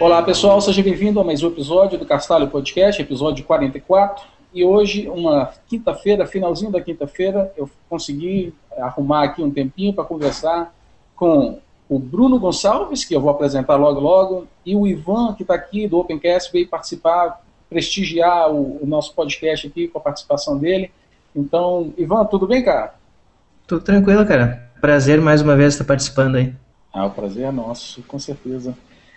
Olá pessoal, seja bem-vindo a mais um episódio do Castalho Podcast, episódio 44. E hoje, uma quinta-feira, finalzinho da quinta-feira, eu consegui arrumar aqui um tempinho para conversar com o Bruno Gonçalves, que eu vou apresentar logo logo, e o Ivan, que está aqui do Opencast, veio participar, prestigiar o, o nosso podcast aqui com a participação dele. Então, Ivan, tudo bem, cara? Tudo tranquilo, cara. Prazer mais uma vez estar participando aí. Ah, o prazer é nosso, com certeza.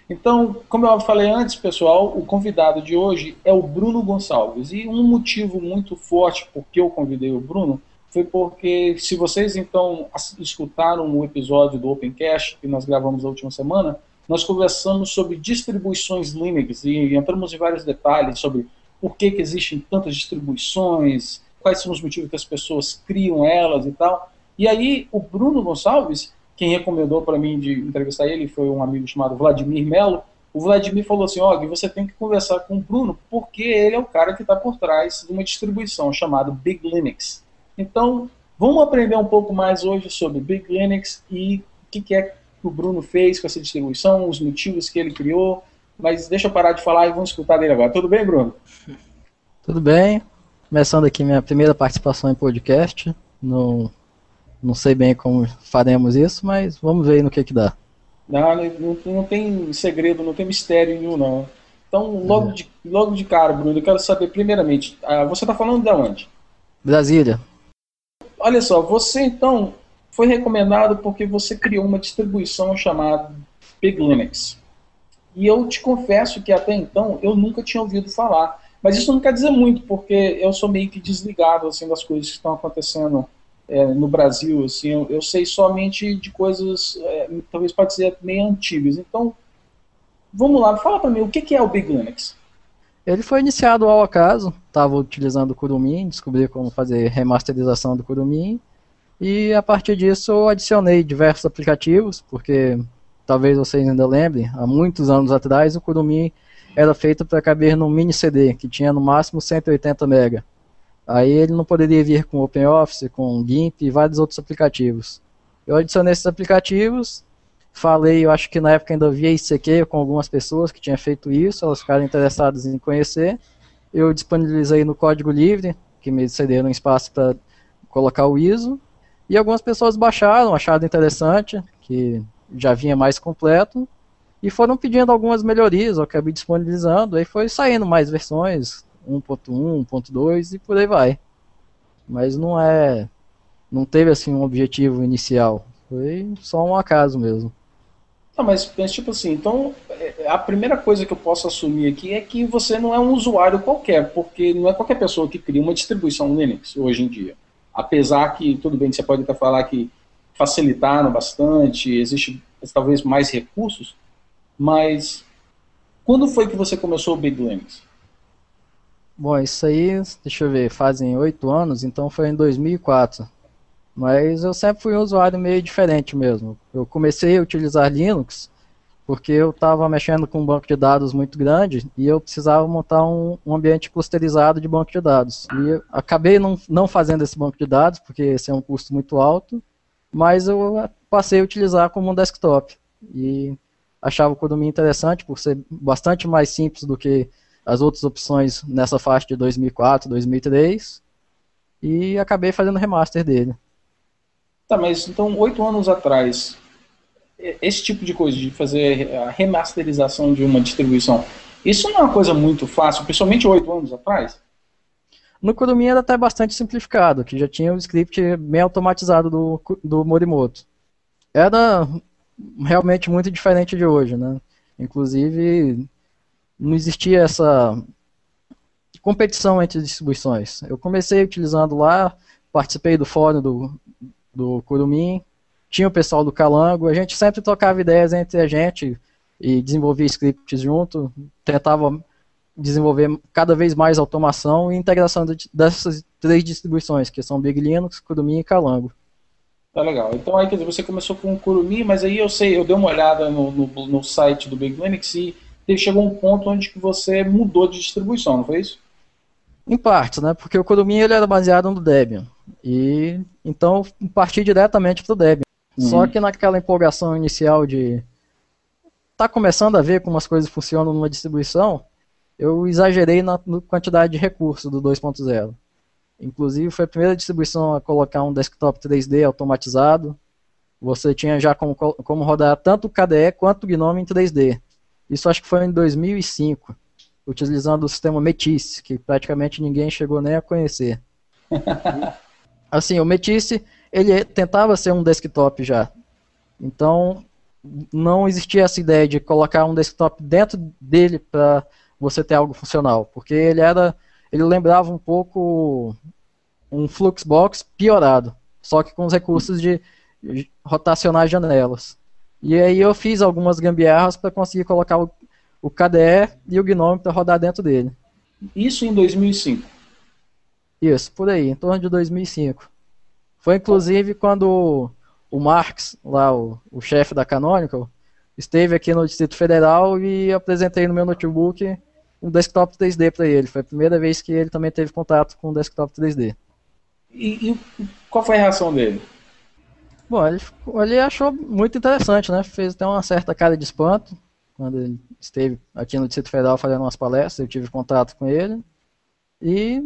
Então, como eu falei antes, pessoal, o convidado de hoje é o Bruno Gonçalves. E um motivo muito forte por que eu convidei o Bruno foi porque, se vocês então escutaram o episódio do Opencast que nós gravamos a última semana, nós conversamos sobre distribuições Linux e entramos em vários detalhes sobre por que, que existem tantas distribuições, quais são os motivos que as pessoas criam elas e tal. E aí, o Bruno Gonçalves, quem recomendou para mim de entrevistar ele foi um amigo chamado Vladimir Melo. O Vladimir falou assim: Og, você tem que conversar com o Bruno, porque ele é o cara que está por trás de uma distribuição chamada Big Linux. Então, vamos aprender um pouco mais hoje sobre Big Linux e o que, que é que o Bruno fez com essa distribuição, os motivos que ele criou. Mas deixa eu parar de falar e vamos escutar dele agora. Tudo bem, Bruno? Tudo bem? Começando aqui minha primeira participação em podcast. Não, não sei bem como faremos isso, mas vamos ver aí no que que dá. Não, não, não tem segredo, não tem mistério nenhum, não. Então, logo, de, logo de cara, Bruno, eu quero saber, primeiramente, ah, você está falando de onde? Brasília. Olha só, você então foi recomendado porque você criou uma distribuição chamada Big Linux. E eu te confesso que até então eu nunca tinha ouvido falar. Mas isso não quer dizer muito, porque eu sou meio que desligado assim das coisas que estão acontecendo é, no Brasil. Assim, eu, eu sei somente de coisas, é, talvez pode dizer meio antigas. Então, vamos lá, fala para mim o que, que é o Big Linux. Ele foi iniciado ao acaso, estava utilizando o Kurumin, descobri como fazer remasterização do Kurumin, e a partir disso eu adicionei diversos aplicativos, porque talvez vocês ainda lembrem, há muitos anos atrás o Kurumin era feito para caber num mini CD, que tinha no máximo 180 MB. Aí ele não poderia vir com OpenOffice, com GIMP e vários outros aplicativos. Eu adicionei esses aplicativos, falei, eu acho que na época ainda via ICQ com algumas pessoas que tinham feito isso, elas ficaram interessadas em conhecer. Eu disponibilizei no código livre, que me cederam espaço para colocar o ISO, e algumas pessoas baixaram, acharam interessante, que já vinha mais completo, e foram pedindo algumas melhorias, eu acabei disponibilizando, aí foi saindo mais versões, 1.1, 1.2 e por aí vai. Mas não é. Não teve assim um objetivo inicial. Foi só um acaso mesmo. Não, mas, mas, tipo assim, então é, a primeira coisa que eu posso assumir aqui é que você não é um usuário qualquer, porque não é qualquer pessoa que cria uma distribuição Linux hoje em dia. Apesar que, tudo bem, você pode até falar que facilitaram bastante, existe talvez mais recursos, mas quando foi que você começou o Big Linux? Bom, isso aí, deixa eu ver, fazem oito anos, então foi em 2004. Mas eu sempre fui um usuário meio diferente mesmo. Eu comecei a utilizar Linux porque eu estava mexendo com um banco de dados muito grande e eu precisava montar um, um, ambiente clusterizado de banco de dados. E acabei não, não fazendo esse banco de dados porque esse é um custo muito alto, mas eu passei a utilizar como um desktop. E achava o Kurumin interessante por ser bastante mais simples do que as outras opções nessa faixa de 2004, 2003 e acabei fazendo remaster dele. Tá, mas então oito anos atrás, esse tipo de coisa de fazer a remasterização de uma distribuição, isso não é uma coisa muito fácil, principalmente oito anos atrás? No Kurumin era até bastante simplificado, que já tinha o script bem automatizado do, do Morimoto. Era realmente muito diferente de hoje, né? Inclusive, não existia essa competição entre distribuições. Eu comecei utilizando lá, participei do fórum do, do Kurumin, tinha o pessoal do Calango, a gente sempre trocava ideias entre a gente e desenvolvia scripts junto, tentava desenvolver cada vez mais automação e integração dessas três distribuições, que são Big Linux, Kurumi e Calango. Tá legal. Então aí, quer dizer, você começou com o Kurumi, mas aí eu sei, eu dei uma olhada no, no, no site do Big Linux e chegou um ponto onde que você mudou de distribuição, não foi isso? Em parte, né? Porque o Kurumi ele era baseado no Debian. E então parti diretamente para o Debian. Uhum. Só que naquela empolgação inicial de tá começando a ver como as coisas funcionam numa distribuição, eu exagerei na, na quantidade de recursos do 2.0. Inclusive foi a primeira distribuição a colocar um desktop 3D automatizado. Você tinha já como, como rodar tanto o KDE quanto o GNOME em 3D. Isso acho que foi em 2005, utilizando o sistema Metis, que praticamente ninguém chegou nem a conhecer. assim, o Metis, ele tentava ser um desktop já. Então, não existia essa ideia de colocar um desktop dentro dele para você ter algo funcional, porque ele era, ele lembrava um pouco um Fluxbox piorado, só que com os recursos de rotacionar janelas. E aí eu fiz algumas gambiarras para conseguir colocar o, o KDE e o GNOME para rodar dentro dele. Isso em 2005? Isso, por aí, em torno de 2005. Foi inclusive quando o Marx, lá o, o chefe da Canonical, esteve aqui no Distrito Federal e apresentei no meu notebook um desktop 3D para ele. Foi a primeira vez que ele também teve contato com um desktop 3D. E, e qual foi a reação dele? Bom, ele, ele achou muito interessante, né? Fez até uma certa cara de espanto quando ele esteve aqui no Distrito Federal fazendo umas palestras, eu tive contato com ele. E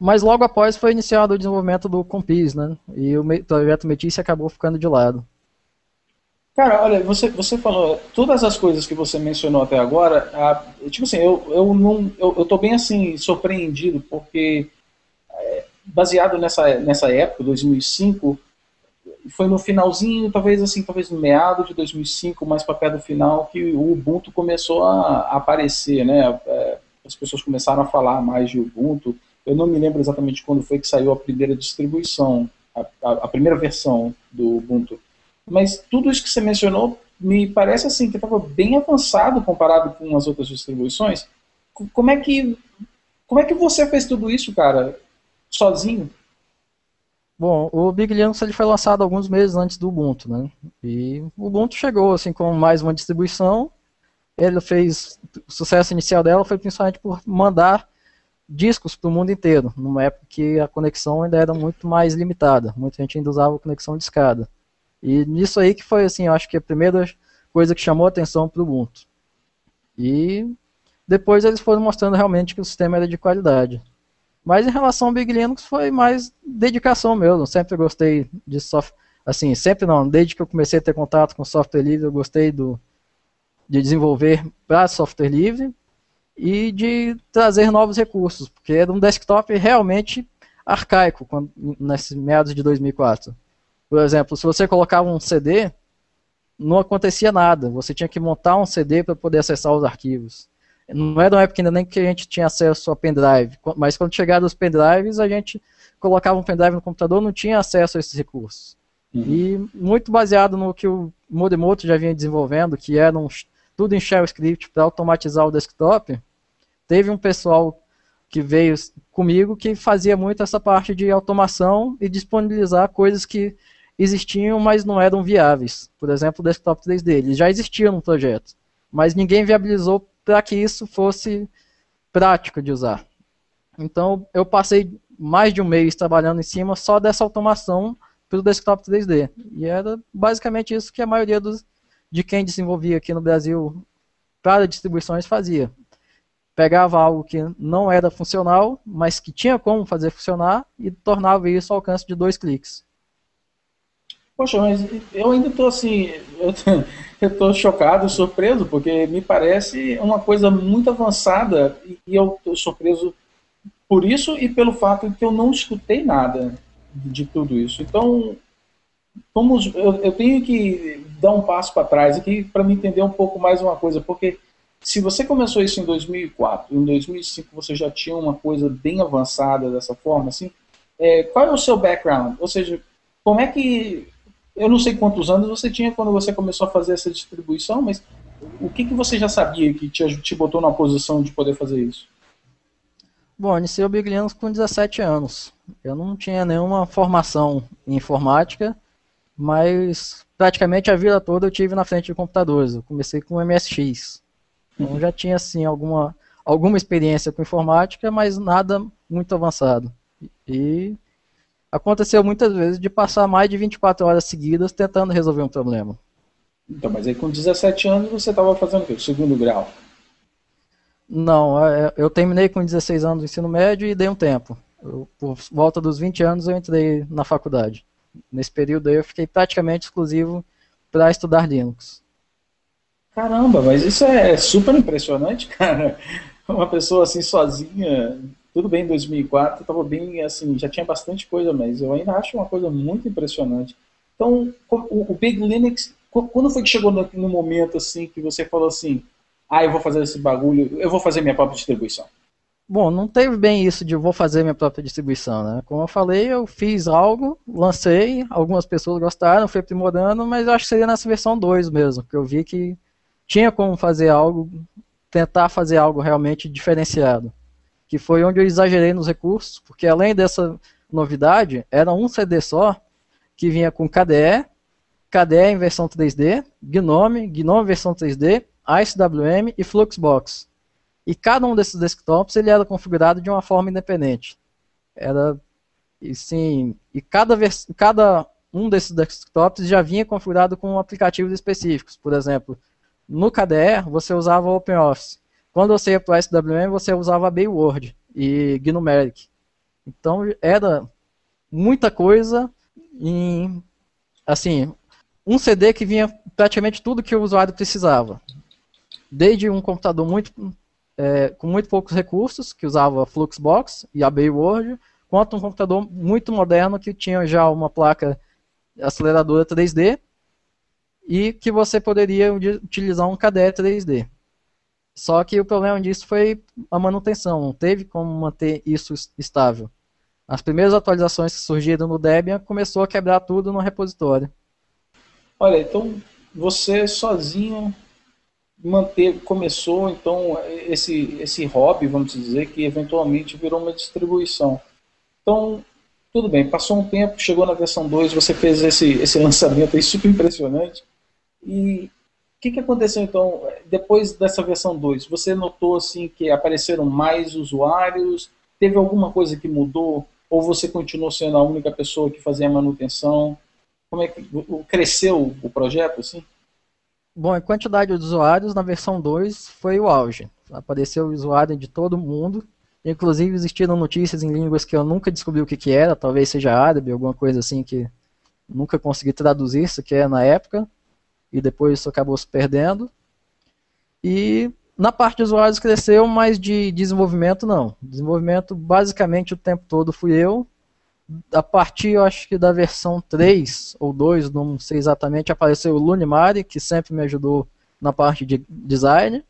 mas logo após foi iniciado o desenvolvimento do Compis, né? E o projeto Metis acabou ficando de lado. Cara, olha, você, você falou todas as coisas que você mencionou até agora, a, tipo assim, eu, eu não eu, eu tô bem assim surpreendido porque é, baseado nessa nessa época, 2005, foi no finalzinho, talvez assim, talvez no meado de 2005, mais para perto do final, que o Ubuntu começou a, aparecer, né? É, as pessoas começaram a falar mais de Ubuntu. Eu não me lembro exatamente quando foi que saiu a primeira distribuição, a, a, a primeira versão do Ubuntu. Mas tudo isso que você mencionou me parece assim que estava bem avançado comparado com as outras distribuições. Como é que como é que você fez tudo isso, cara, sozinho? Bom, o Big Linux ele foi lançado alguns meses antes do Ubuntu, né? E o Ubuntu chegou assim com mais uma distribuição. Ele fez o sucesso inicial dela foi principalmente por mandar discos para o mundo inteiro, numa época que a conexão ainda era muito mais limitada. Muita gente ainda usava conexão de escada. E nisso aí que foi assim, eu acho que a primeira coisa que chamou a atenção para o Ubuntu. E depois eles foram mostrando realmente que o sistema era de qualidade. Mas em relação ao Big Linux foi mais dedicação mesmo. Sempre gostei de software. Assim, sempre não, desde que eu comecei a ter contato com software livre, eu gostei do, de desenvolver para software livre e de trazer novos recursos, porque era um desktop realmente arcaico quando, nesses meados de 2004. Por exemplo, se você colocava um CD, não acontecia nada. Você tinha que montar um CD para poder acessar os arquivos. Não era uma época ainda nem que a gente tinha acesso a pendrive, mas quando chegaram os pendrives, a gente colocava um pendrive no computador, não tinha acesso a esses recursos. Uhum. E muito baseado no que o Modemoto já vinha desenvolvendo, que era um, tudo em shell script para automatizar o desktop, teve um pessoal que veio comigo que fazia muito essa parte de automação e disponibilizar coisas que existiam, mas não eram viáveis. Por exemplo, o desktop 3D, eles já existiam no projeto, mas ninguém viabilizou para que isso fosse prático de usar. Então eu passei mais de um mês trabalhando em cima só dessa automação para o desktop 3D. E era basicamente isso que a maioria dos, de quem desenvolvia aqui no Brasil para distribuições fazia. Pegava algo que não era funcional, mas que tinha como fazer funcionar e tornava isso ao alcance de dois cliques. Poxa, mas eu ainda estou assim, eu estou chocado, surpreso, porque me parece uma coisa muito avançada e eu estou surpreso por isso e pelo fato de que eu não escutei nada de tudo isso. Então, vamos, eu, eu tenho que dar um passo para trás aqui para me entender um pouco mais uma coisa, porque se você começou isso em 2004, em 2005 você já tinha uma coisa bem avançada dessa forma, assim, é, qual é o seu background? Ou seja, como é que eu não sei quantos anos você tinha quando você começou a fazer essa distribuição, mas o que, que você já sabia que te, te botou na posição de poder fazer isso? Bom, iniciei o Big Linux com 17 anos. Eu não tinha nenhuma formação em informática, mas praticamente a vida toda eu tive na frente de computadores. Eu comecei com MSX. Então uhum. já tinha assim alguma alguma experiência com informática, mas nada muito avançado. E aconteceu muitas vezes de passar mais de 24 horas seguidas tentando resolver um problema. Então, mas aí com 17 anos você estava fazendo o quê? Segundo grau? Não, é, eu terminei com 16 anos do ensino médio e dei um tempo. Eu, por volta dos 20 anos eu entrei na faculdade. Nesse período aí eu fiquei praticamente exclusivo para estudar Linux. Caramba, mas isso é super impressionante, cara. Uma pessoa assim sozinha, tudo bem em 2004, estava bem assim, já tinha bastante coisa, mas eu ainda acho uma coisa muito impressionante. Então, o, o Big Linux, quando foi que chegou no, no momento assim que você falou assim, ah, eu vou fazer esse bagulho, eu vou fazer minha própria distribuição? Bom, não teve bem isso de vou fazer minha própria distribuição, né? Como eu falei, eu fiz algo, lancei, algumas pessoas gostaram, fui aprimorando, mas eu acho que seria nessa versão 2 mesmo, que eu vi que tinha como fazer algo, tentar fazer algo realmente diferenciado. Que foi onde eu exagerei nos recursos, porque além dessa novidade, era um CD só, que vinha com KDE, KDE em versão 3D, GNOME, GNOME versão 3D, IceWM e Fluxbox. E cada um desses desktops ele era configurado de uma forma independente. Era e sim, e cada, cada um desses desktops já vinha configurado com aplicativos específicos. Por exemplo, no KDE você usava OpenOffice. Quando você ia para o SWM, você usava Bayword e GNOMeric. Então era muita coisa em assim, um CD que vinha praticamente tudo que o usuário precisava desde um computador muito, é, com muito poucos recursos, que usava Fluxbox e a Bayword, quanto um computador muito moderno que tinha já uma placa aceleradora 3D e que você poderia utilizar um KDE 3D. Só que o problema disso foi a manutenção, não teve como manter isso estável. As primeiras atualizações que surgiram no Debian começou a quebrar tudo no repositório. Olha, então você sozinho manter, começou então esse, esse hobby, vamos dizer, que eventualmente virou uma distribuição. Então, tudo bem, passou um tempo, chegou na versão 2, você fez esse, esse lançamento aí super impressionante. E que, que aconteceu então, depois dessa versão 2? Você notou assim que apareceram mais usuários? Teve alguma coisa que mudou? Ou você continuou sendo a única pessoa que fazia a manutenção? Como é que cresceu o projeto assim? Bom, em quantidade de usuários, na versão 2 foi o auge. Apareceu usuário de todo mundo. Inclusive existiram notícias em línguas que eu nunca descobri o que, que era, talvez seja árabe, alguma coisa assim que nunca consegui traduzir isso que é na época. E depois isso acabou se perdendo. E na parte de usuários cresceu, mas de desenvolvimento não. Desenvolvimento basicamente o tempo todo fui eu, a partir, eu acho que da versão 3 ou 2, não sei exatamente, apareceu o Lunimari, que sempre me ajudou na parte de design.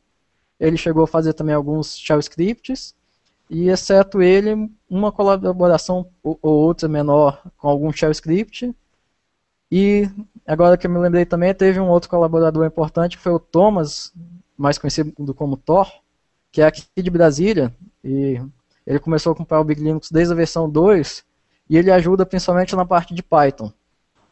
Ele chegou a fazer também alguns shell scripts, e exceto ele, uma colaboração ou outra menor com algum shell script. E agora que eu me lembrei também, teve um outro colaborador importante, que foi o Thomas, mais conhecido como Thor, que é aqui de Brasília, e ele começou a comprar o Big Linux desde a versão 2, e ele ajuda principalmente na parte de Python.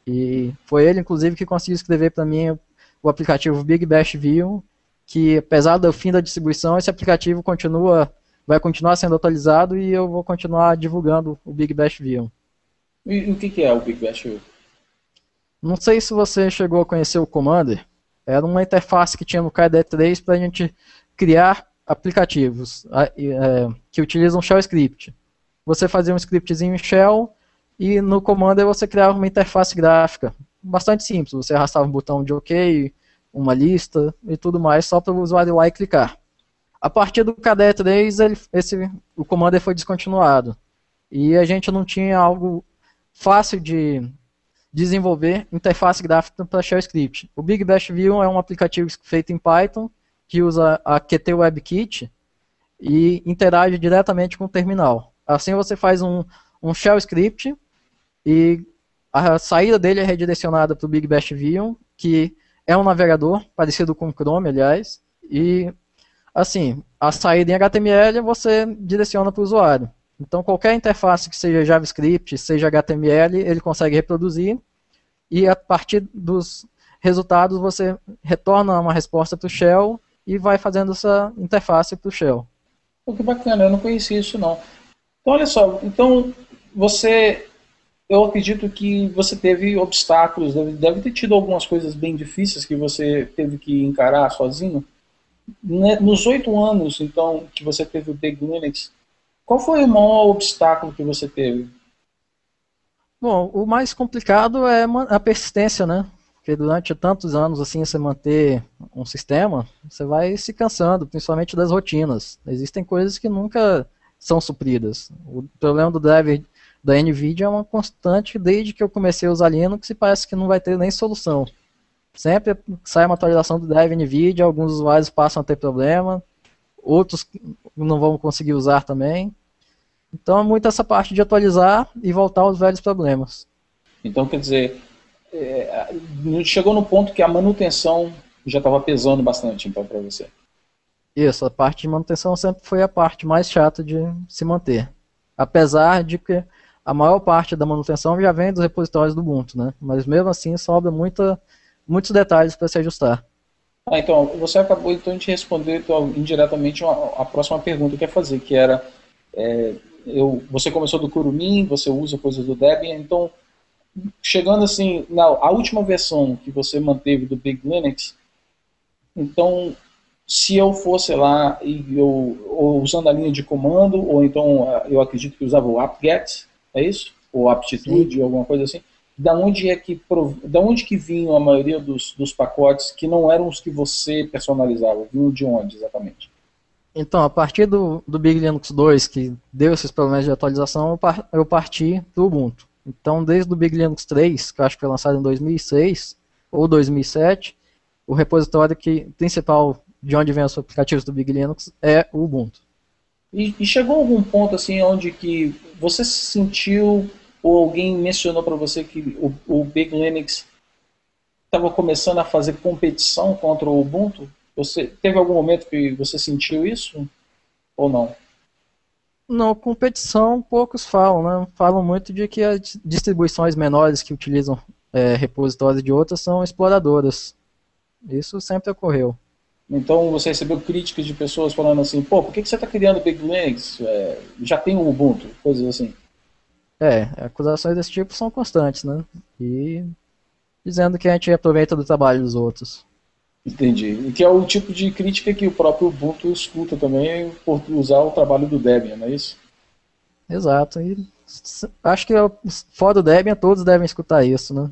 E foi ele, inclusive, que conseguiu escrever para mim o aplicativo Big Bash View, que apesar do fim da distribuição, esse aplicativo continua, vai continuar sendo atualizado e eu vou continuar divulgando o Big Bash View. E o que é o Big Bash View? Não sei se você chegou a conhecer o Commander. Era uma interface que tinha no KDE 3 para a gente criar aplicativos é, que utilizam shell script você fazia um scriptzinho em shell e no comando você criava uma interface gráfica bastante simples. Você arrastava um botão de OK, uma lista e tudo mais só para o usuário lá e clicar. A partir do KDE 3, ele, esse, o comando foi descontinuado. E a gente não tinha algo fácil de desenvolver interface gráfica para shell script. O Big Bash View é um aplicativo feito em Python que usa a Qt WebKit e interage diretamente com o terminal. Assim você faz um, um shell script e a saída dele é redirecionada para o Big Bash Vision, que é um navegador parecido com o Chrome, aliás, e assim, a saída em HTML você direciona para o usuário. Então qualquer interface que seja JavaScript, seja HTML, ele consegue reproduzir e a partir dos resultados você retorna uma resposta para o shell e vai fazendo essa interface para o shell. Pô, que bacana, eu não conhecia isso não. Então olha só, então você, eu acredito que você teve obstáculos, deve, deve ter tido algumas coisas bem difíceis que você teve que encarar sozinho. Né, nos oito anos, então, que você teve o Big Linux, qual foi o maior obstáculo que você teve? Bom, o mais complicado é a persistência, né? Porque durante tantos anos assim você manter um sistema, você vai se cansando, principalmente das rotinas. Existem coisas que nunca são supridas. O problema do driver da NVIDIA é uma constante desde que eu comecei a usar Linux e parece que não vai ter nem solução. Sempre sai uma atualização do drive NVIDIA, alguns usuários passam a ter problema, outros não vão conseguir usar também. Então é muito essa parte de atualizar e voltar aos velhos problemas. Então quer dizer, é, chegou no ponto que a manutenção já estava pesando bastante então para você. Isso, a parte de manutenção sempre foi a parte mais chata de se manter. Apesar de que a maior parte da manutenção já vem dos repositórios do Ubuntu, né? Mas mesmo assim sobra muita, muitos detalhes para se ajustar. Ah, então, você acabou então de responder então, indiretamente a próxima pergunta que eu ia fazer, que era é, eu, você começou do Kurumin, você usa coisas do Debian, então chegando assim, na a última versão que você manteve do Big Linux, então, se eu fosse lá e eu ou usando a linha de comando, ou então eu acredito que usava o apt-get, é isso? Ou aptitude, ou alguma coisa assim. Da onde é que da onde que vinham a maioria dos, dos pacotes que não eram os que você personalizava? Vinham de onde exatamente? Então, a partir do, do Big Linux 2, que deu esses problemas de atualização, eu parti do Ubuntu. Então, desde o Big Linux 3, que eu acho que foi lançado em 2006 ou 2007, o repositório que, principal de onde vem os aplicativos do Big Linux é o Ubuntu. E, e chegou algum ponto assim onde que você se sentiu ou alguém mencionou para você que o, o Big Linux estava começando a fazer competição contra o Ubuntu? Você teve algum momento que você sentiu isso ou não? Não, competição poucos falam, né? Falam muito de que as distribuições menores que utilizam é, repositórios de outras são exploradoras. Isso sempre ocorreu. Então você recebeu críticas de pessoas falando assim, pô, por que, que você está criando Big Linux? É, já tem o Ubuntu, coisas assim. É, acusações desse tipo são constantes, né? E dizendo que a gente aproveita do trabalho dos outros. Entendi. E que é o tipo de crítica que o próprio Ubuntu escuta também por usar o trabalho do Debian, não é isso? Exato. E acho que fora do Debian todos devem escutar isso, né?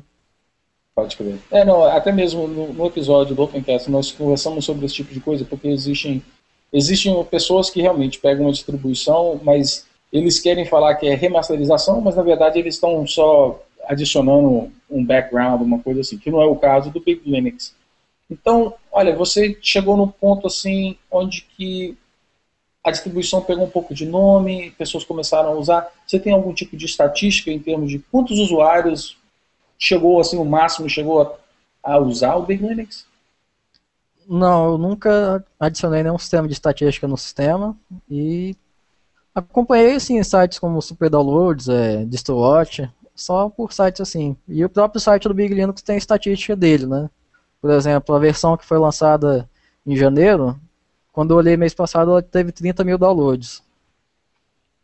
Pode crer. É, não, até mesmo no, no, episódio do Opencast nós conversamos sobre esse tipo de coisa, porque existem, existem pessoas que realmente pegam uma distribuição, mas eles querem falar que é remasterização, mas na verdade eles estão só adicionando um background, uma coisa assim, que não é o caso do Big Linux. Então, olha, você chegou num ponto assim onde que a distribuição pegou um pouco de nome, pessoas começaram a usar. Você tem algum tipo de estatística em termos de quantos usuários chegou assim o máximo chegou a, usar o Big Linux? Não, eu nunca adicionei nenhum sistema de estatística no sistema e acompanhei assim sites como Super Downloads, é, DistroWatch, só por sites assim. E o próprio site do Big Linux tem estatística dele, né? Por exemplo, a versão que foi lançada em janeiro, quando eu olhei mês passado, ela teve 30 mil downloads.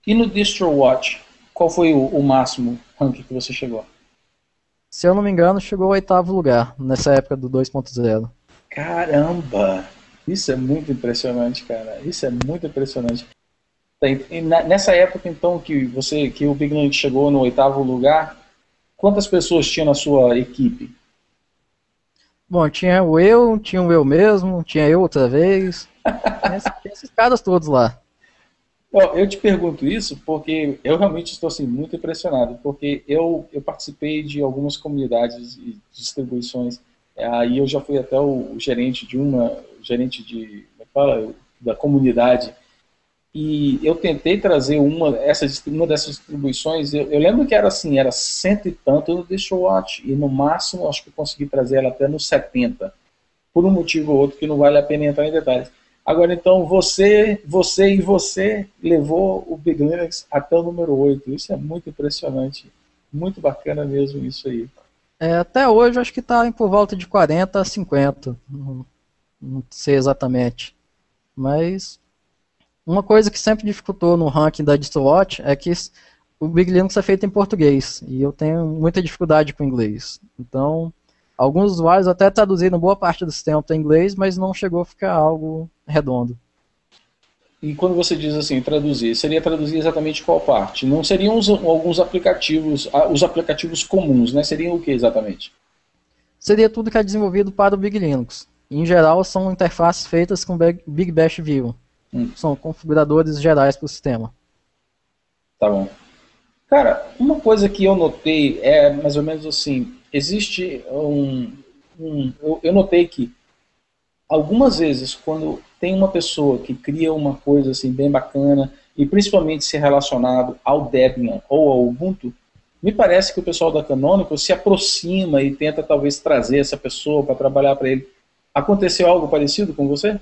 E no DistroWatch, qual foi o, o máximo ranking que você chegou? Se eu não me engano, chegou ao oitavo lugar, nessa época do 2.0. Caramba! Isso é muito impressionante, cara. Isso é muito impressionante. Nessa época, então, que você, que o Big Linux chegou no oitavo lugar, quantas pessoas tinha na sua equipe? Bom, tinha o eu, tinha o eu mesmo, tinha eu outra vez. tinha esses caras todos lá. Eu te pergunto isso porque eu realmente estou assim, muito impressionado, porque eu, eu participei de algumas comunidades e distribuições, aí eu já fui até o gerente de uma, gerente de, como é fala, da comunidade e eu tentei trazer uma, essa, uma dessas distribuições, eu, eu, lembro que era assim, era cento e tanto no DistroWatch, e no máximo acho que eu consegui trazer ela até no 70, por um motivo ou outro que não vale a pena entrar em detalhes. Agora então, você, você e você levou o Big Linux até o número 8, isso é muito impressionante, muito bacana mesmo isso aí. É, até hoje acho que está por volta de 40 a 50, não, não sei exatamente, mas uma coisa que sempre dificultou no ranking da DistroWatch é que o Big Linux é feito em português e eu tenho muita dificuldade com inglês. Então, alguns usuários até traduziram boa parte do sistema para inglês, mas não chegou a ficar algo redondo. E quando você diz assim, traduzir, seria traduzir exatamente qual parte? Não seriam os, alguns aplicativos, os aplicativos comuns, né? Seriam o que exatamente? Seria tudo que é desenvolvido para o Big Linux. Em geral, são interfaces feitas com Big Bash View. Hum. São configuradores gerais para o sistema. Tá bom. Cara, uma coisa que eu notei é mais ou menos assim: existe um. um eu, eu notei que algumas vezes, quando tem uma pessoa que cria uma coisa assim bem bacana, e principalmente se relacionado ao Debian ou ao Ubuntu, me parece que o pessoal da Canonical se aproxima e tenta talvez trazer essa pessoa para trabalhar para ele. Aconteceu algo parecido com você?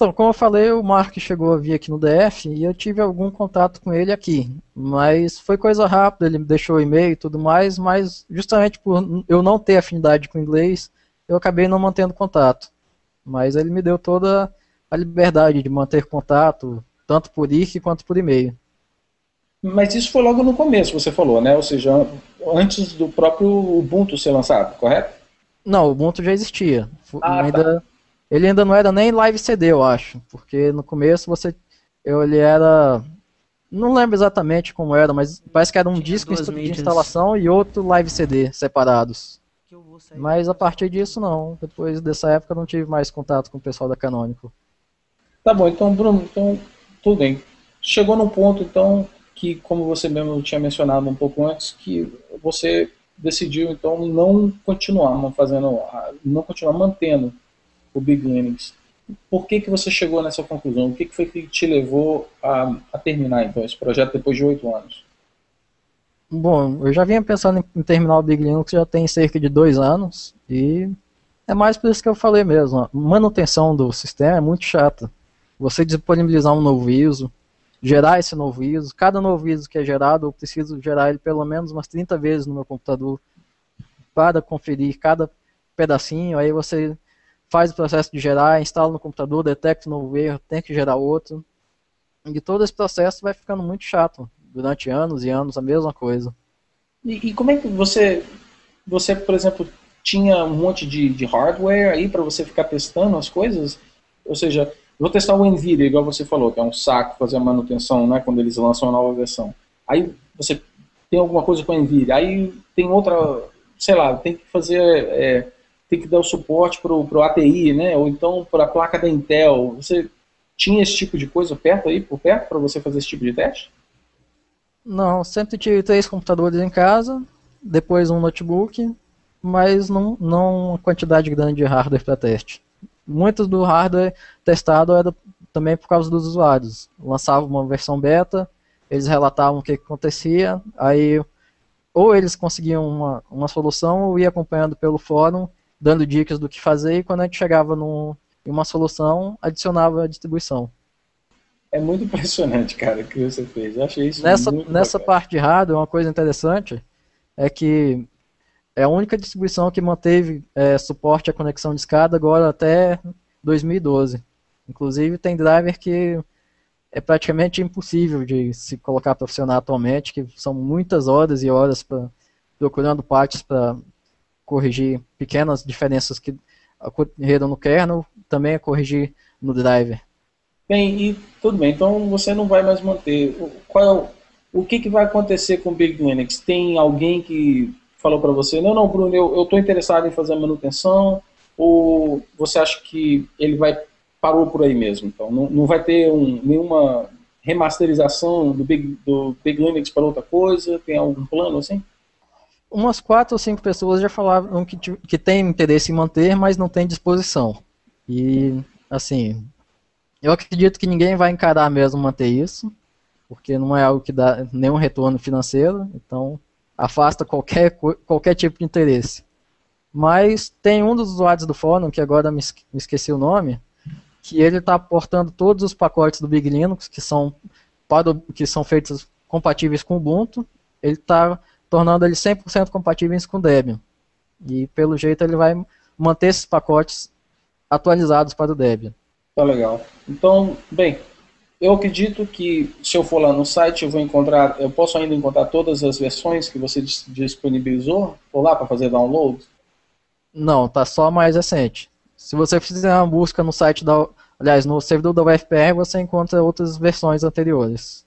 Então, como eu falei, o Mark chegou a vir aqui no DF e eu tive algum contato com ele aqui. Mas foi coisa rápida, ele me deixou o e-mail e tudo mais, mas justamente por eu não ter afinidade com inglês, eu acabei não mantendo contato. Mas ele me deu toda a liberdade de manter contato, tanto por IRC quanto por e-mail. Mas isso foi logo no começo, você falou, né? Ou seja, antes do próprio Ubuntu ser lançado, correto? Não, o Ubuntu já existia. Ah, ainda, tá. Ele ainda não era nem live CD, eu acho, porque no começo você ele era não lembro exatamente como era, mas parece que era um Tinha disco de instalação e outro live CD separados. Mas a partir disso não. Depois dessa época eu não tive mais contato com o pessoal da Canonical. Tá bom, então Bruno, então tudo bem. Chegou num ponto então que, como você mesmo tinha mencionado um pouco antes, que você decidiu então não continuar não fazendo, não continuar mantendo o Big Linux. Por que, que você chegou nessa conclusão? O que, que foi que te levou a, a terminar então esse projeto depois de oito anos? Bom, eu já vinha pensando em terminar o Big Linux já tem cerca de dois anos e é mais por isso que eu falei mesmo. A manutenção do sistema é muito chata. Você disponibilizar um novo ISO, gerar esse novo ISO, cada novo ISO que é gerado, eu preciso gerar ele pelo menos umas 30 vezes no meu computador para conferir cada pedacinho, aí você faz o processo de gerar, instala no computador, detecta um novo erro, tem que gerar outro. E todo esse processo vai ficando muito chato durante anos e anos, a mesma coisa. E, e como é que você, você, por exemplo, tinha um monte de, de hardware aí para você ficar testando as coisas? Ou seja, vou testar o NVIDIA, igual você falou, que é um saco fazer a manutenção, né, quando eles lançam a nova versão. Aí você tem alguma coisa com o NVIDIA, aí tem outra, sei lá, tem que fazer... É, tem que dar o suporte para o ATI, né? Ou então para a placa da Intel. Você tinha esse tipo de coisa perto aí, por perto, para você fazer esse tipo de teste? Não, sempre tive três computadores em casa, depois um notebook, mas não, não uma quantidade grande de hardware para teste. Muito do hardware testado era também por causa dos usuários. Lançava uma versão beta, eles relatavam o que acontecia, aí ou eles conseguiam uma, uma solução ou ia acompanhando pelo fórum dando dicas do que fazer e quando a gente chegava num, em uma solução, adicionava a distribuição. É muito impressionante, cara, o que você fez. Eu achei isso nessa, Nessa bacana. parte de hardware, uma coisa interessante é que é a única distribuição que manteve é, suporte à conexão de escada agora até 2012. Inclusive tem driver que é praticamente impossível de se colocar para funcionar atualmente, que são muitas horas e horas pra, procurando partes para corrigir pequenas diferenças que ocorreram no kernel, também a corrigir no driver. Bem, e tudo bem, então você não vai mais manter. Qual é o, o que, que vai acontecer com o Big Linux? Tem alguém que falou para você, não, não, Bruno, eu estou interessado em fazer a manutenção, ou você acha que ele vai parou por aí mesmo? Então, não, não vai ter um, nenhuma remasterização do Big, do Big Linux para outra coisa? Tem algum plano assim? Umas quatro ou cinco pessoas já falaram que, que tem interesse em manter, mas não tem disposição. E, assim, Eu acredito que ninguém vai encarar mesmo manter isso, porque não é algo que dá nenhum retorno financeiro, então afasta qualquer, qualquer tipo de interesse. Mas tem um dos usuários do fórum, que agora me esqueci o nome, que ele está portando todos os pacotes do Big Linux que são, para, que são feitos compatíveis com Ubuntu, ele está tornando eles 100% compatíveis com Debian. E pelo jeito ele vai manter esses pacotes atualizados para o Debian. Tá legal. Então, bem, eu acredito que se eu for lá no site eu vou encontrar, eu posso ainda encontrar todas as versões que você disponibilizou por lá para fazer download? Não, tá só mais recente. Se você fizer uma busca no site da, aliás, no servidor da UFPR, você encontra outras versões anteriores.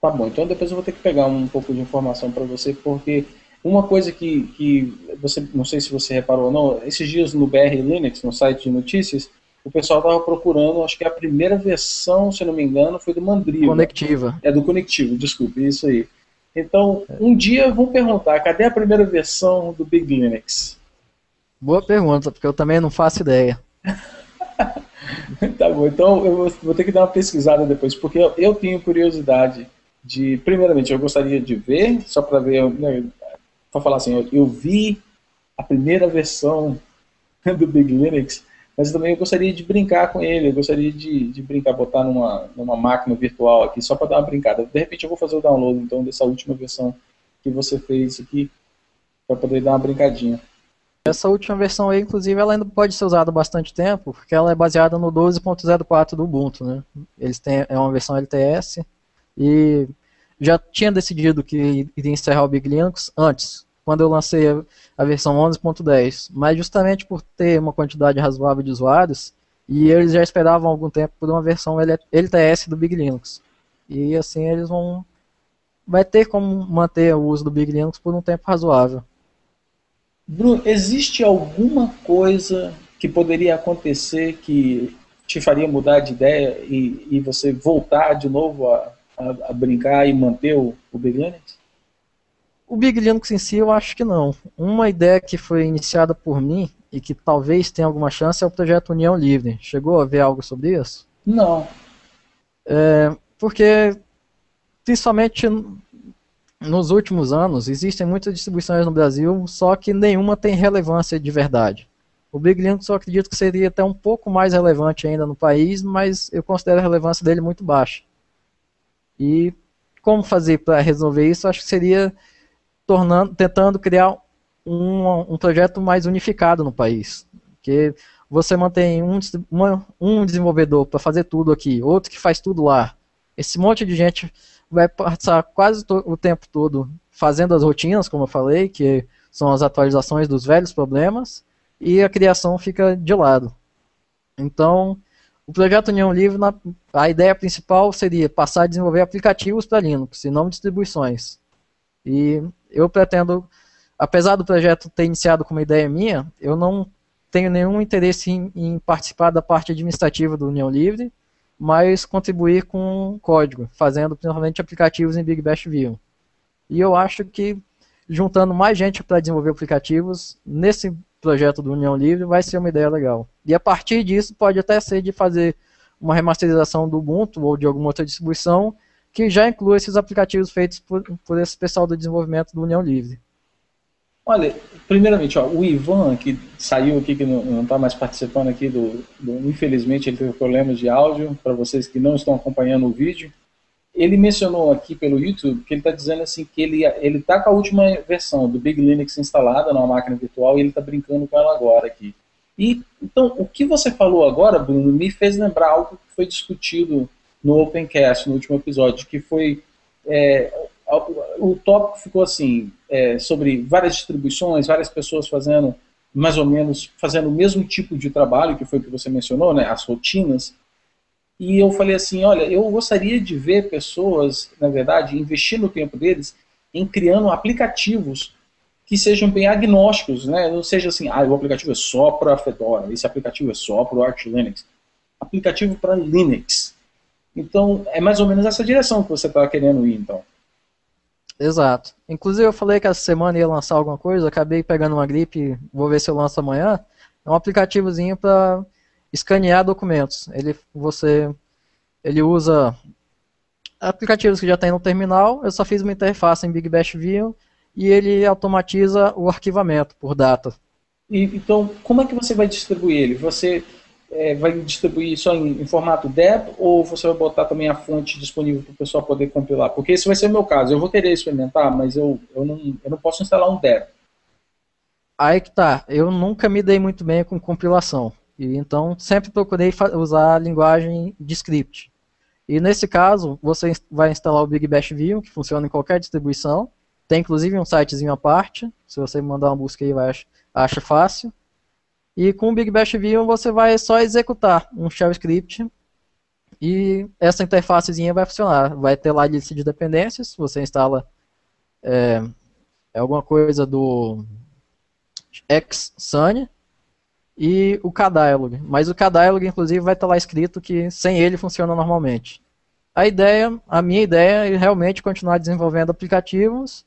Tá bom, então depois eu vou ter que pegar um pouco de informação para você, porque uma coisa que, que você, não sei se você reparou ou não, esses dias no BR Linux, no site de notícias, o pessoal estava procurando, acho que a primeira versão, se não me engano, foi do Mandriva. Conectiva. É do Conectivo, desculpe, isso aí. Então, um dia vão perguntar, cadê a primeira versão do Big Linux? Boa pergunta, porque eu também não faço ideia. tá bom, então eu vou ter que dar uma pesquisada depois, porque eu, eu tenho curiosidade de, primeiramente, eu gostaria de ver, só para ver, né, para falar assim, eu, eu, vi a primeira versão do Big Linux, mas também eu gostaria de brincar com ele, eu gostaria de, de brincar, botar numa, numa máquina virtual aqui, só para dar uma brincada. De repente eu vou fazer o download, então, dessa última versão que você fez aqui, para poder dar uma brincadinha. Essa última versão aí, inclusive, ela ainda pode ser usada bastante tempo, porque ela é baseada no 12.04 do Ubuntu, né? Eles têm, é uma versão LTS e já tinha decidido que iria encerrar o Big Linux antes, quando eu lancei a, versão 11.10, mas justamente por ter uma quantidade razoável de usuários, e eles já esperavam algum tempo por uma versão LTS do Big Linux. E assim eles vão vai ter como manter o uso do Big Linux por um tempo razoável. Bruno, existe alguma coisa que poderia acontecer que te faria mudar de ideia e, e você voltar de novo a, a, a brincar e manter o, o, Big Linux? O Big Linux em si eu acho que não. Uma ideia que foi iniciada por mim e que talvez tenha alguma chance é o projeto União Livre. Chegou a ver algo sobre isso? Não. É, porque principalmente nos últimos anos, existem muitas distribuições no Brasil, só que nenhuma tem relevância de verdade. O Big Linux eu acredito que seria até um pouco mais relevante ainda no país, mas eu considero a relevância dele muito baixa. E como fazer para resolver isso? Acho que seria tornando, tentando criar um, um projeto mais unificado no país. Que você mantém um, uma, um desenvolvedor para fazer tudo aqui, outro que faz tudo lá. Esse monte de gente vai passar quase o tempo todo fazendo as rotinas, como eu falei, que são as atualizações dos velhos problemas, e a criação fica de lado. Então, o projeto União Livre, na, a ideia principal seria passar a desenvolver aplicativos para Linux e não distribuições. E eu pretendo, apesar do projeto ter iniciado como ideia minha, eu não tenho nenhum interesse em, em participar da parte administrativa do União Livre, mas contribuir com código, fazendo principalmente aplicativos em Big Bash View. E eu acho que juntando mais gente para desenvolver aplicativos nesse projeto do União Livre vai ser uma ideia legal. E a partir disso pode até ser de fazer uma remasterização do Ubuntu ou de alguma outra distribuição que já inclua esses aplicativos feitos por, por esse pessoal do desenvolvimento do União Livre. Olha, primeiramente, ó, o Ivan, que saiu aqui, que não está mais participando aqui do, do, Infelizmente, ele teve problemas de áudio, para vocês que não estão acompanhando o vídeo. Ele mencionou aqui pelo YouTube que ele está dizendo assim que ele ele está com a última versão do Big Linux instalada numa máquina virtual e ele está brincando com ela agora aqui. E então o que você falou agora, Bruno, me fez lembrar algo que foi discutido no Opencast no último episódio, que foi é, o tópico ficou assim, é, sobre várias distribuições, várias pessoas fazendo mais ou menos, fazendo o mesmo tipo de trabalho, que foi o que você mencionou, né, as rotinas, e eu falei assim, olha, eu gostaria de ver pessoas, na verdade, investindo o tempo deles em criando aplicativos que sejam bem agnósticos, né? Não seja assim, ah, o aplicativo é só para Fedora, esse aplicativo é só para o Arch Linux. Aplicativo para Linux. Então, é mais ou menos essa direção que você está querendo ir, então. Exato. Inclusive eu falei que essa semana ia lançar alguma coisa, acabei pegando uma gripe, vou ver se eu lanço amanhã. É um aplicativozinho para escanear documentos. Ele, você, ele usa aplicativos que já tem no terminal, eu só fiz uma interface em Big Bash View e ele automatiza o arquivamento por data. E, então, como é que você vai distribuir ele? Você é, vai distribuir só em, em, formato DEP ou você vai botar também a fonte disponível para o pessoal poder compilar? Porque esse vai ser o meu caso. Eu vou querer experimentar, mas eu, eu, não, eu não posso instalar um DEP. Aí que tá. Eu nunca me dei muito bem com compilação. E, então, sempre procurei usar a linguagem de script. E nesse caso, você vai instalar o Big Bash View, que funciona em qualquer distribuição. Tem inclusive um sitezinho à parte. Se você mandar uma busca aí, vai acha fácil. E com o Big Bash View você vai só executar um shell script e essa interfacezinha vai funcionar. Vai ter lá a lista de dependências, você instala é, é alguma coisa do Xsun e o kdialog. Mas o kdialog, inclusive, vai estar lá escrito que sem ele funciona normalmente. A ideia, a minha ideia é realmente continuar desenvolvendo aplicativos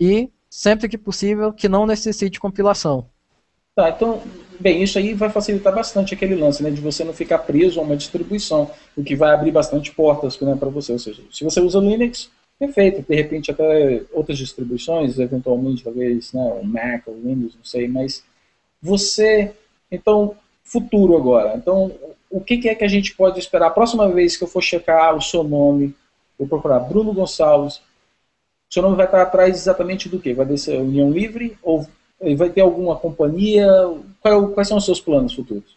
e, sempre que possível, que não necessite compilação. Tá, então Bem, isso aí vai facilitar bastante aquele lance, né, de você não ficar preso a uma distribuição, o que vai abrir bastante portas né, para você. Ou seja, se você usa Linux, perfeito. De repente até outras distribuições, eventualmente talvez, né, o Mac ou Windows, não sei, mas você, então, futuro agora. Então, o que, é que a gente pode esperar? A próxima vez que eu for checar o seu nome, vou procurar Bruno Gonçalves, o seu nome vai estar atrás exatamente do que? Vai descer União Livre ou vai ter alguma companhia? quais são os seus planos futuros?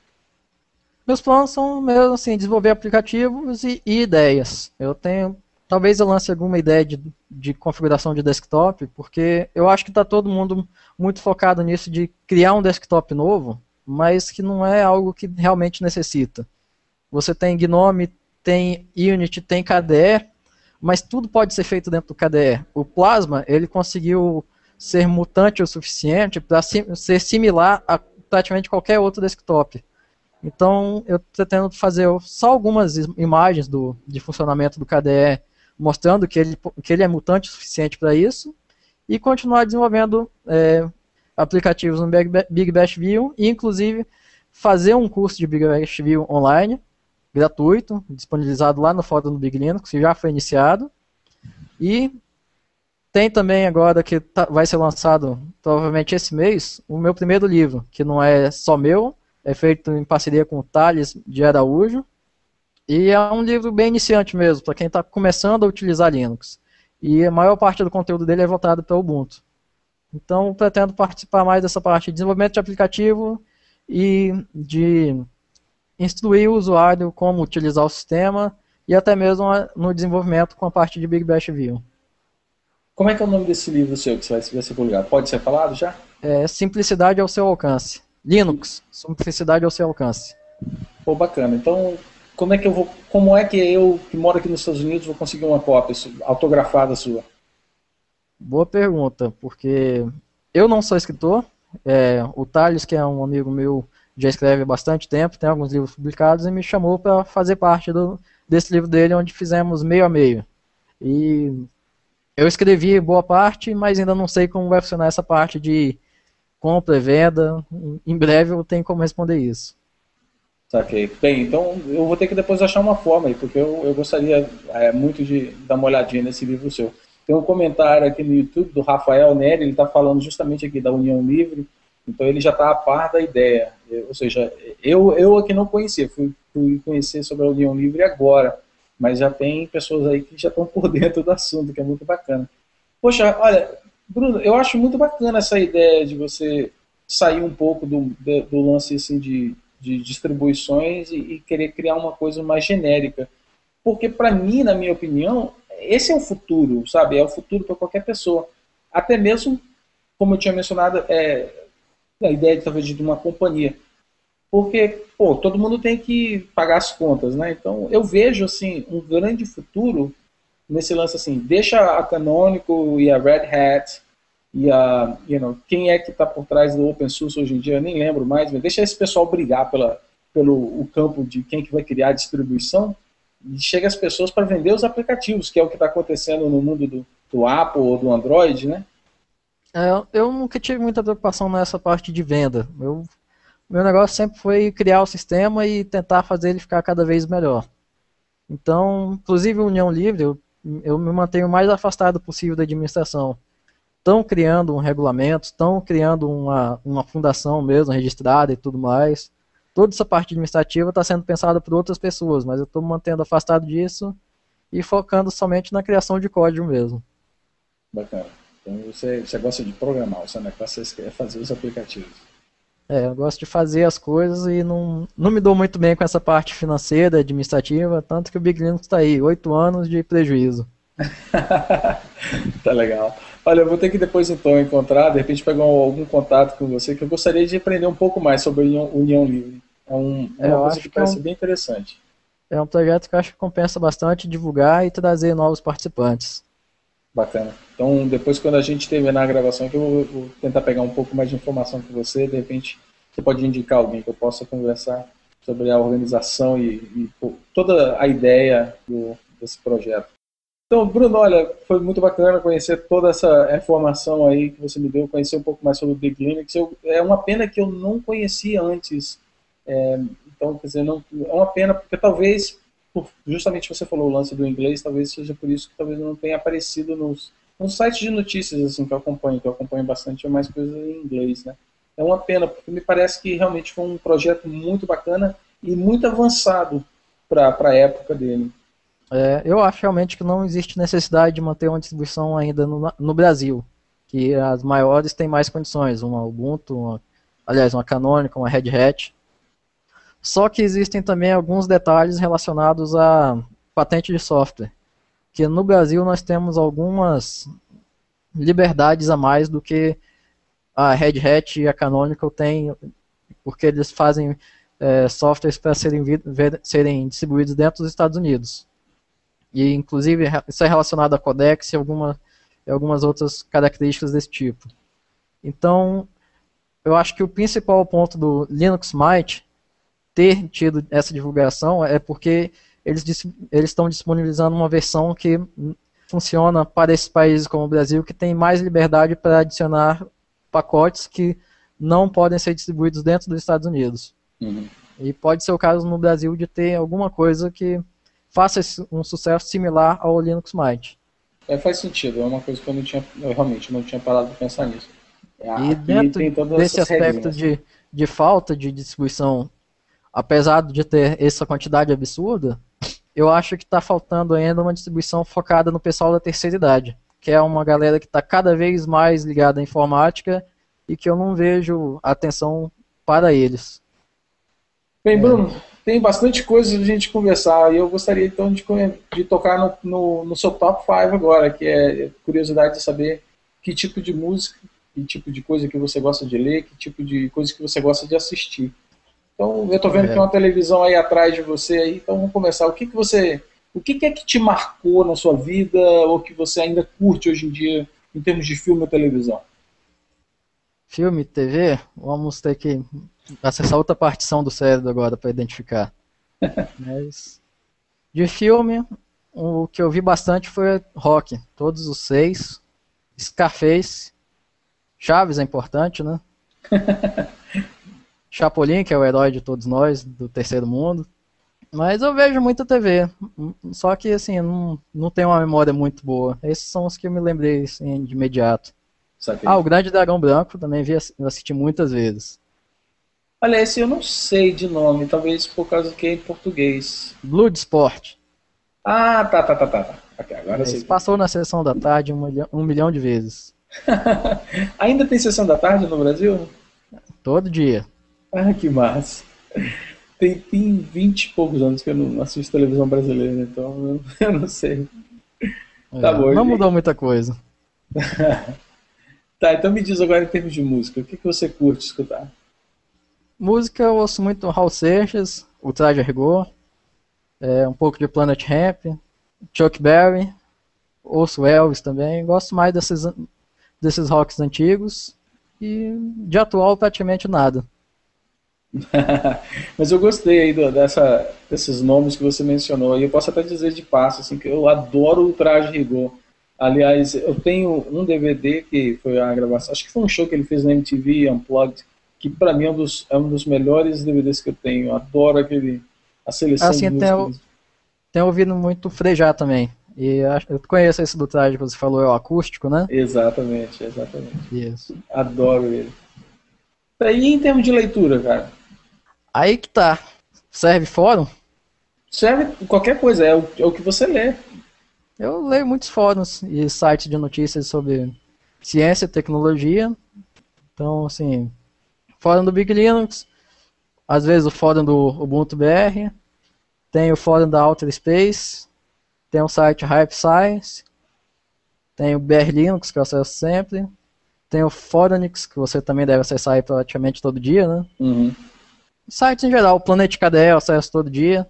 Meus planos são mesmo assim, desenvolver aplicativos e, e ideias. Eu tenho. Talvez eu lance alguma ideia de, de configuração de desktop, porque eu acho que está todo mundo muito focado nisso de criar um desktop novo, mas que não é algo que realmente necessita. Você tem Gnome, tem Unity, tem KDE, mas tudo pode ser feito dentro do KDE. O Plasma, ele conseguiu ser mutante o suficiente para ser similar a praticamente qualquer outro desktop. Então eu pretendo fazer só algumas imagens do, de funcionamento do KDE mostrando que ele, que ele é mutante o suficiente para isso e continuar desenvolvendo é, aplicativos no Big Bash View e inclusive fazer um curso de Big Bash View online gratuito, disponibilizado lá no fórum do Big Linux, que já foi iniciado e tem também agora que tá, vai ser lançado, provavelmente esse mês, o meu primeiro livro, que não é só meu, é feito em parceria com o Thales de Araújo. E é um livro bem iniciante mesmo, para quem está começando a utilizar Linux. E a maior parte do conteúdo dele é voltado para o Ubuntu. Então, pretendo participar mais dessa parte de desenvolvimento de aplicativo e de instruir o usuário como utilizar o sistema e até mesmo no desenvolvimento com a parte de Big Bash View. Como é que é o nome desse livro seu que vai ser publicado? Pode ser falado já? É Simplicidade ao seu alcance. Linux, simplicidade ao seu alcance. Pô, bacana. Então, como é que eu vou, como é que eu que moro aqui nos Estados Unidos vou conseguir uma cópia autografada sua? Boa pergunta, porque eu não sou escritor. É, o Thales, que é um amigo meu, já escreve há bastante tempo, tem alguns livros publicados e me chamou para fazer parte do, desse livro dele, onde fizemos meio a meio. E eu escrevi boa parte, mas ainda não sei como vai funcionar essa parte de compra e venda. Em breve eu tenho como responder isso. Saquei. Bem, então eu vou ter que depois achar uma forma aí, porque eu, eu gostaria é, muito de dar uma olhadinha nesse livro seu. Tem um comentário aqui no YouTube do Rafael Nery, ele está falando justamente aqui da União Livre, então ele já está a par da ideia. Ou seja, eu, eu aqui não conhecia, fui, fui conhecer sobre a União Livre agora mas já tem pessoas aí que já estão por dentro do assunto, que é muito bacana. Poxa, olha, Bruno, eu acho muito bacana essa ideia de você sair um pouco do, do lance assim, de, de distribuições e, e querer criar uma coisa mais genérica. Porque, para mim, na minha opinião, esse é o futuro, sabe? É o futuro para qualquer pessoa. Até mesmo, como eu tinha mencionado, é, a ideia de, talvez de uma companhia porque pô, todo mundo tem que pagar as contas, né? Então eu vejo assim um grande futuro nesse lance assim, deixa a Canonical e a Red Hat e a, you know, quem é que está por trás do open source hoje em dia, eu nem lembro mais, mas deixa esse pessoal brigar pela, pelo o campo de quem que vai criar a distribuição e chega as pessoas para vender os aplicativos, que é o que está acontecendo no mundo do, do Apple ou do Android, né? É, eu nunca tive muita preocupação nessa parte de venda. Eu meu negócio sempre foi criar o sistema e tentar fazer ele ficar cada vez melhor. Então, inclusive União Livre, eu, eu me mantenho o mais afastado possível da administração. Estão criando um regulamento, estão criando uma, uma fundação mesmo registrada e tudo mais. Toda essa parte administrativa está sendo pensada por outras pessoas, mas eu estou me mantendo afastado disso e focando somente na criação de código mesmo. Bacana. Então você, você gosta de programar, o seu negócio é fazer os aplicativos. É, eu gosto de fazer as coisas e não, não me dou muito bem com essa parte financeira, administrativa, tanto que o Big Linux está aí, oito anos de prejuízo. tá legal. Olha, eu vou ter que depois então encontrar, de repente pegar algum contato com você, que eu gostaria de aprender um pouco mais sobre a União, União Livre. É, um, é uma coisa que, que parece é um, bem interessante. É um projeto que eu acho que compensa bastante divulgar e trazer novos participantes. Bacana. Então, depois, quando a gente terminar a gravação eu vou, vou, tentar pegar um pouco mais de informação com você. De repente, você pode indicar alguém que eu possa conversar sobre a organização e, e toda a ideia do, desse projeto. Então, Bruno, olha, foi muito bacana conhecer toda essa informação aí que você me deu, conhecer um pouco mais sobre o Big Linux. Eu, é uma pena que eu não conhecia antes. É, então, quer dizer, não, é uma pena porque talvez justamente você falou o lance do inglês, talvez seja por isso que talvez não tenha aparecido nos, nos sites de notícias assim que eu acompanho, que eu acompanho bastante é mais coisas em inglês, né? É uma pena, porque me parece que realmente foi um projeto muito bacana e muito avançado para a época dele. É, eu acho realmente que não existe necessidade de manter uma distribuição ainda no, no Brasil, que as maiores têm mais condições, uma Ubuntu, uma, aliás, uma Canonical, uma Red Hat, só que existem também alguns detalhes relacionados à patente de software, que no Brasil nós temos algumas liberdades a mais do que a Red Hat e a Canonical têm, porque eles fazem é, softwares para serem, serem distribuídos dentro dos Estados Unidos. E, inclusive, isso é relacionado a codex e, alguma, algumas outras características desse tipo. Então, eu acho que o principal ponto do Linux Mint ter tido essa divulgação é porque eles eles estão disponibilizando uma versão que funciona para esses países como o Brasil que tem mais liberdade para adicionar pacotes que não podem ser distribuídos dentro dos Estados Unidos. Uhum. E pode ser o caso no Brasil de ter alguma coisa que faça um sucesso similar ao Linux Mint. É, faz sentido, é uma coisa que eu não tinha, eu realmente não tinha parado de pensar nisso. É, e dentro desse aspecto de, de falta de distribuição apesar de ter essa quantidade absurda, eu acho que está faltando ainda uma distribuição focada no pessoal da terceira idade, que é uma galera que está cada vez mais ligada à informática e que eu não vejo atenção para eles. Bem, Bruno, é. tem bastante coisa a gente conversar e eu gostaria então de, de tocar no, no, no, seu top 5 agora, que é curiosidade de saber que tipo de música, que tipo de coisa que você gosta de ler, que tipo de coisa que você gosta de assistir. Então, eu estou vendo é. que tem uma televisão aí atrás de você aí, então vamos começar. O que, que você. O que, que é que te marcou na sua vida ou que você ainda curte hoje em dia em termos de filme ou televisão? Filme, TV, vamos ter que acessar outra partição do cérebro agora para identificar. Mas de filme, o que eu vi bastante foi Rock, todos os seis, Scarface, Chaves é importante, né? Chapolin, que é o herói de todos nós, do terceiro mundo. Mas eu vejo muita TV. Só que, assim, não, não tenho uma memória muito boa. Esses são os que eu me lembrei, assim, de imediato. Ah, o Grande Dragão Branco também vi, assisti muitas vezes. Olha, esse eu não sei de nome, talvez por causa que é em português. Bloodsport. Ah, tá, tá, tá, tá. tá. Okay, agora Esse passou na sessão da tarde um milhão, um milhão de vezes. Ainda tem sessão da tarde no Brasil? Todo dia. Ah, que massa. Tem, tem 20 e poucos anos que eu não assisto televisão brasileira, então eu, não sei. É, tá bom, não gente. mudou muita coisa. tá, então me diz agora em termos de música, o que, que você curte escutar? Música eu ouço muito Raul Seixas, o Traje Rigor, é, um pouco de Planet Ramp, Chuck Berry, ouço Elvis também, gosto mais desses, desses rocks antigos e de atual praticamente nada. Mas eu gostei aí do, dessa, desses nomes que você mencionou. E eu posso até dizer de passo assim, que eu adoro o Traje Rigor. Aliás, eu tenho um DVD que foi a gravação, acho que foi um show que ele fez na MTV Unplugged, que para mim é um, dos, é um dos melhores DVDs que eu tenho. Eu adoro aquele, a seleção assim, de músicas. Tenho ouvido muito Frejá também. E eu conheço esse do traje que você falou, é o acústico, né? Exatamente, exatamente. Isso. Adoro ele. E em termos de leitura, cara? Aí que tá. Serve fórum? Serve qualquer coisa, é o, é o que você lê. Eu leio muitos fóruns e sites de notícias sobre ciência e tecnologia. Então, assim, fórum do Big Linux, às vezes o fórum do Ubuntu BR, tem o fórum da Outer Space, tem o site Hype Science, tem o BR Linux, que eu acesso sempre, tem o Foronix, que você também deve acessar praticamente todo dia, né? Uhum. Sites em geral, o Planet KDE eu acesso todo dia,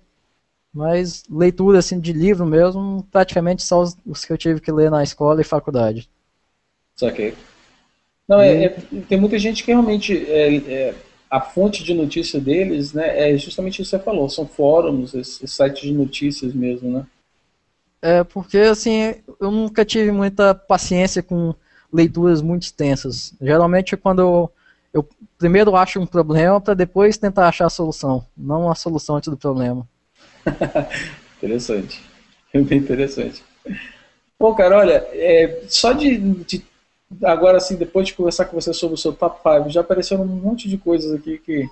mas leitura assim, de livro mesmo, praticamente só os, os que eu tive que ler na escola e faculdade. Saquei. Não, é, é, tem muita gente que realmente é, é, a fonte de notícia deles, né, é justamente isso que você falou, são fóruns, esses sites de notícias mesmo, né? É, porque assim, eu nunca tive muita paciência com leituras muito extensas. Geralmente quando eu, eu primeiro acho um problema para depois tentar achar a solução, não a solução antes do problema. interessante. Bem interessante. Pô, cara, olha, é, só de, de agora assim, depois de conversar com você sobre o seu top 5, já apareceram um monte de coisas aqui que,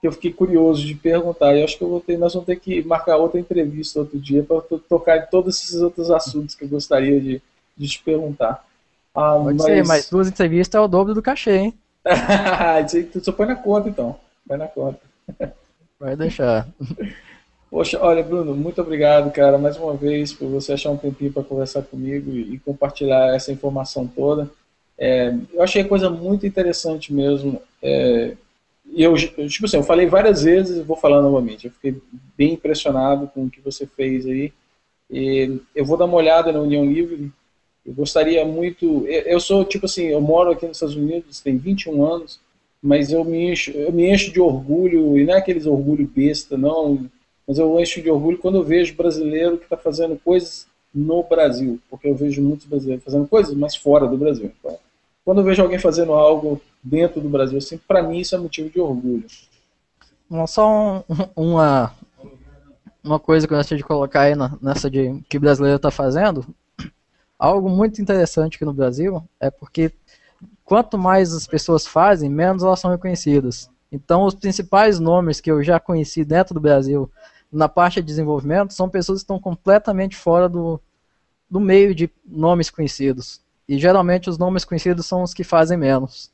que eu fiquei curioso de perguntar. E acho que ter, nós vamos ter que marcar outra entrevista outro dia para tocar em todos esses outros assuntos que eu gostaria de, de te perguntar. Ah, Pode mas... ser, mas duas entrevistas é o dobro do cachê, hein? tu só põe na conta então. Põe na conta. Vai deixar. Poxa, olha, Bruno, muito obrigado, cara, mais uma vez, por você achar um tempinho para conversar comigo e, e compartilhar essa informação toda. É, eu achei a coisa muito interessante mesmo. É, e eu, tipo assim, eu falei várias vezes e vou falar novamente. Eu fiquei bem impressionado com o que você fez aí. E eu vou dar uma olhada na União Livre. Eu gostaria muito. Eu sou, tipo assim, eu moro aqui nos Estados Unidos, tem 21 anos, mas eu me encho, eu me encho de orgulho, e não é aqueles orgulho besta, não, mas eu encho de orgulho quando eu vejo brasileiro que está fazendo coisas no Brasil, porque eu vejo muitos brasileiros fazendo coisas, mas fora do Brasil. Quando eu vejo alguém fazendo algo dentro do Brasil, assim, para mim isso é motivo de orgulho. Só um, uma, uma coisa que eu gostaria de colocar aí na, nessa de que brasileiro está fazendo, algo muito interessante aqui no Brasil é porque quanto mais as pessoas fazem, menos elas são reconhecidas. Então, os principais nomes que eu já conheci dentro do Brasil na parte de desenvolvimento são pessoas que estão completamente fora do, do meio de nomes conhecidos. E geralmente os nomes conhecidos são os que fazem menos.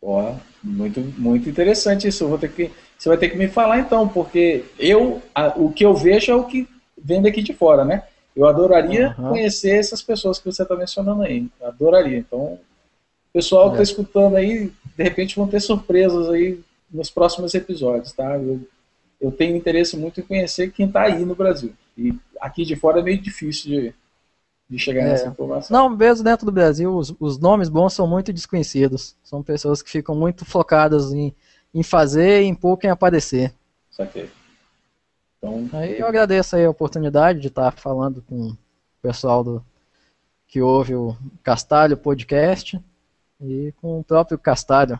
Ó, muito, muito interessante isso. Vou ter que, você vai ter que me falar então, porque eu, a, o que eu vejo é o que vem daqui de fora, né? Eu adoraria uhum. conhecer essas pessoas que você está mencionando aí. Adoraria. Então, o pessoal que está é. escutando aí, de repente vão ter surpresas aí nos próximos episódios, tá? Eu, eu tenho interesse muito em conhecer quem está aí no Brasil. E aqui de fora é meio difícil de, de chegar é. nessa informação. Não, mesmo dentro do Brasil, os, os, nomes bons são muito desconhecidos. São pessoas que ficam muito focadas em, em fazer e em pouco em aparecer. Saquei. Então, aí eu agradeço aí a oportunidade de estar falando com o pessoal do, que ouve o Castalho Podcast e com o próprio Castalho.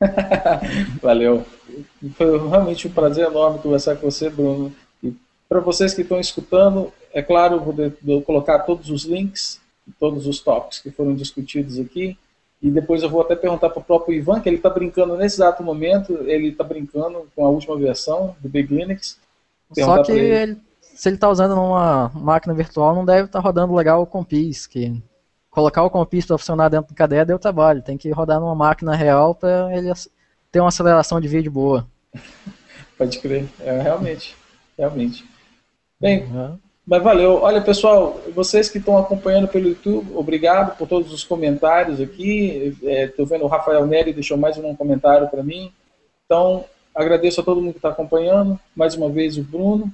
Valeu. Foi realmente um prazer enorme conversar com você, Bruno. E para vocês que estão escutando, é claro, vou, de, vou colocar todos os links, todos os tópicos que foram discutidos aqui. E depois eu vou até perguntar para o próprio Ivan, que ele está brincando nesse exato momento, ele está brincando com a última versão do Big Linux. Só que ele. Se ele está usando uma máquina virtual, não deve estar tá rodando legal o Compis, que colocar o Compis para funcionar dentro do KDE deu trabalho. Tem que rodar numa máquina real para ele ter uma aceleração de vídeo boa. Pode crer, é, realmente, realmente. Bem, uhum. mas valeu. Olha, pessoal, vocês que estão acompanhando pelo YouTube, obrigado por todos os comentários aqui. Estou é, vendo o Rafael Neri deixou mais um comentário para mim. Então, agradeço a todo mundo que está acompanhando. Mais uma vez, o Bruno.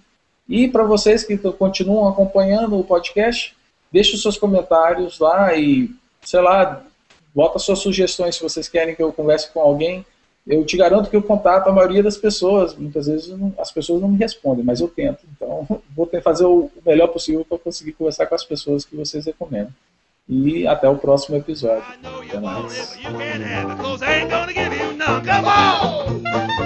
E para vocês que continuam acompanhando o podcast, deixe os seus comentários lá e, sei lá, bota suas sugestões se vocês querem que eu converse com alguém. Eu te garanto que eu contato a maioria das pessoas, muitas vezes não, as pessoas não me respondem, mas eu tento. Então, vou fazer o melhor possível para conseguir conversar com as pessoas que vocês recomendam. E até o próximo episódio. Até mais.